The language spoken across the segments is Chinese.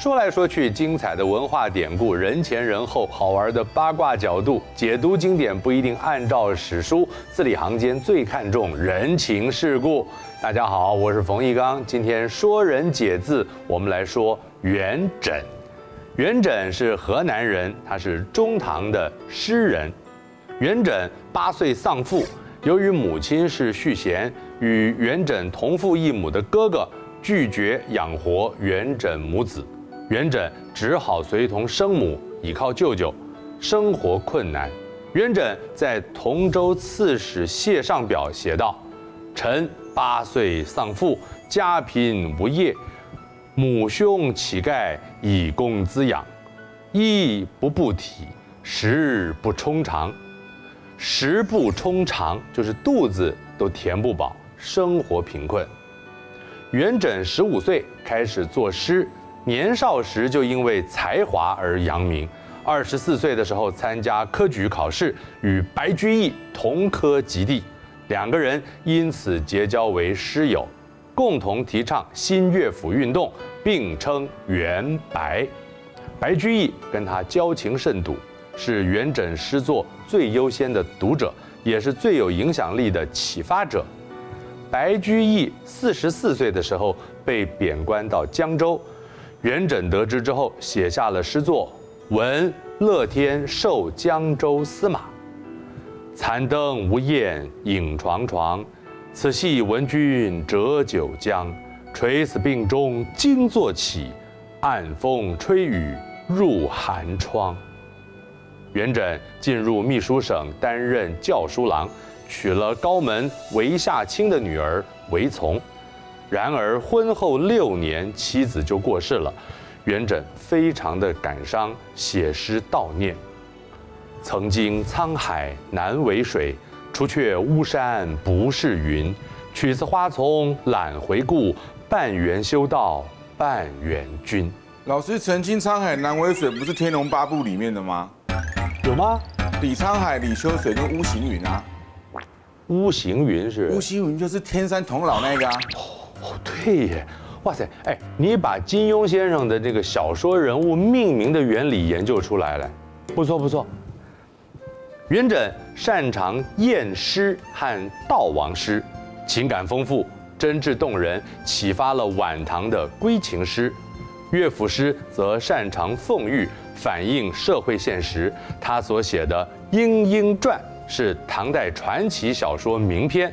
说来说去，精彩的文化典故，人前人后，好玩的八卦角度，解读经典不一定按照史书，字里行间最看重人情世故。大家好，我是冯翊纲，今天说人解字，我们来说元稹。元稹是河南人，他是中唐的诗人。元稹八岁丧父，由于母亲是续弦，与元稹同父异母的哥哥拒绝养活元稹母子。元稹只好随同生母，倚靠舅舅，生活困难。元稹在同州刺史谢上表写道：“臣八岁丧父，家贫无业，母兄乞丐以供滋养，衣不布体，食不充肠。食不充肠就是肚子都填不饱，生活贫困。”元稹十五岁开始作诗。年少时就因为才华而扬名，二十四岁的时候参加科举考试，与白居易同科及第，两个人因此结交为诗友，共同提倡新乐府运动，并称元白。白居易跟他交情甚笃，是元稹诗作最优先的读者，也是最有影响力的启发者。白居易四十四岁的时候被贬官到江州。元稹得知之后，写下了诗作《闻乐天授江州司马》：“残灯无焰影幢幢，此夕闻君折九江。垂死病中惊坐起，暗风吹雨入寒窗。”元稹进入秘书省担任校书郎，娶了高门韦夏卿的女儿韦丛。然而婚后六年，妻子就过世了，元稹非常的感伤，写诗悼念。曾经沧海难为水，除却巫山不是云。取次花丛懒回顾，半缘修道半缘君。老师，曾经沧海难为水，不是《天龙八部》里面的吗？有吗？李沧海、李秋水跟巫行云啊。巫行云是？巫行云就是天山童姥那个啊。哦，哦对耶，哇塞，哎，你把金庸先生的这个小说人物命名的原理研究出来了，不错不错。元稹擅长艳诗和悼亡诗，情感丰富，真挚动人，启发了晚唐的闺情诗。乐府诗则擅长讽喻，反映社会现实。他所写的《莺莺传》是唐代传奇小说名篇。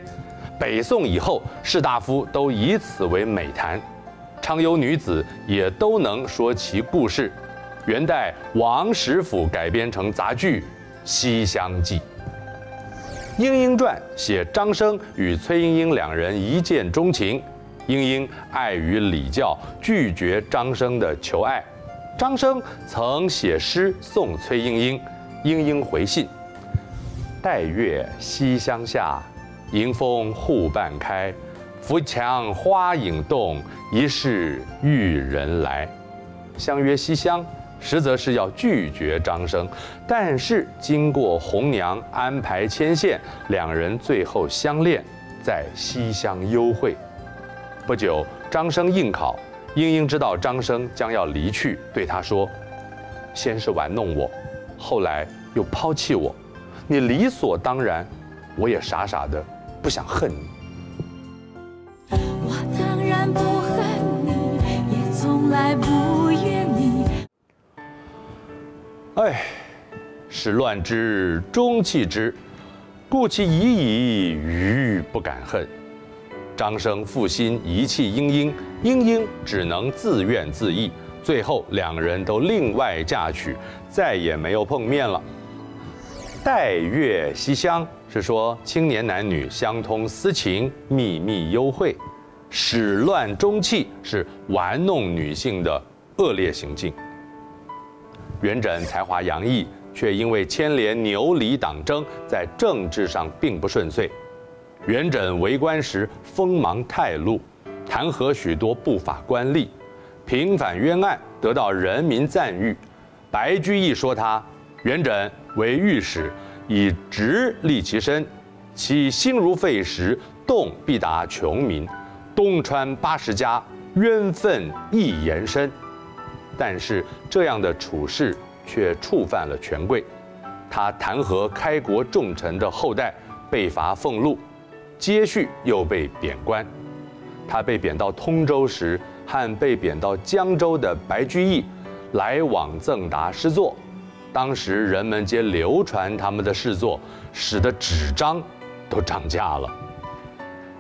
北宋以后，士大夫都以此为美谈，常有女子也都能说其故事。元代王实甫改编成杂剧《西厢记》。《莺莺传》写张生与崔莺莺两人一见钟情，莺莺碍于礼教，拒绝张生的求爱。张生曾写诗送崔莺莺，莺莺回信：“待月西厢下。”迎风户半开，扶墙花影动，疑是玉人来。相约西厢，实则是要拒绝张生，但是经过红娘安排牵线，两人最后相恋，在西厢幽会。不久，张生应考，莺莺知道张生将要离去，对他说：“先是玩弄我，后来又抛弃我，你理所当然，我也傻傻的。”不想恨你，我当然不恨你，也从来不怨你。哎，始乱之，终弃之，故其已矣，余不敢恨。张生负心遗弃莺莺，莺莺只能自怨自艾，最后两人都另外嫁娶，再也没有碰面了。待月西厢。是说青年男女相通私情，秘密幽会，始乱终弃是玩弄女性的恶劣行径。元稹才华洋溢，却因为牵连牛李党争，在政治上并不顺遂。元稹为官时锋芒太露，弹劾许多不法官吏，平反冤案，得到人民赞誉。白居易说他元稹为御史。以直立其身，其心如沸石，动必达穷民。东川八十家，冤愤亦延伸。但是这样的处事却触犯了权贵。他弹劾开国重臣的后代，被罚俸禄，接续又被贬官。他被贬到通州时，和被贬到江州的白居易来往赠答诗作。当时人们皆流传他们的诗作，使得纸张都涨价了。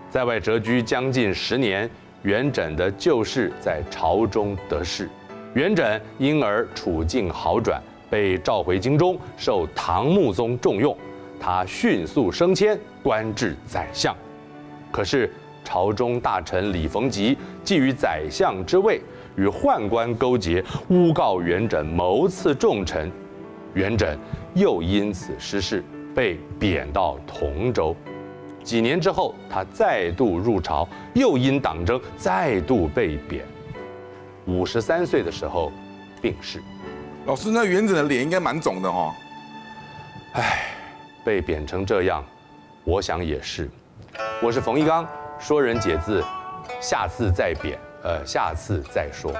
在外谪居将近十年，元稹的旧事在朝中得势，元稹因而处境好转。被召回京中，受唐穆宗重用，他迅速升迁，官至宰相。可是朝中大臣李逢吉觊觎宰相之位，与宦官勾结，诬告元稹谋刺重臣，元稹又因此失势，被贬到同州。几年之后，他再度入朝，又因党争再度被贬。五十三岁的时候，病逝。老师，那元稹的脸应该蛮肿的哦。唉，被贬成这样，我想也是。我是冯一刚，说人解字，下次再贬，呃，下次再说。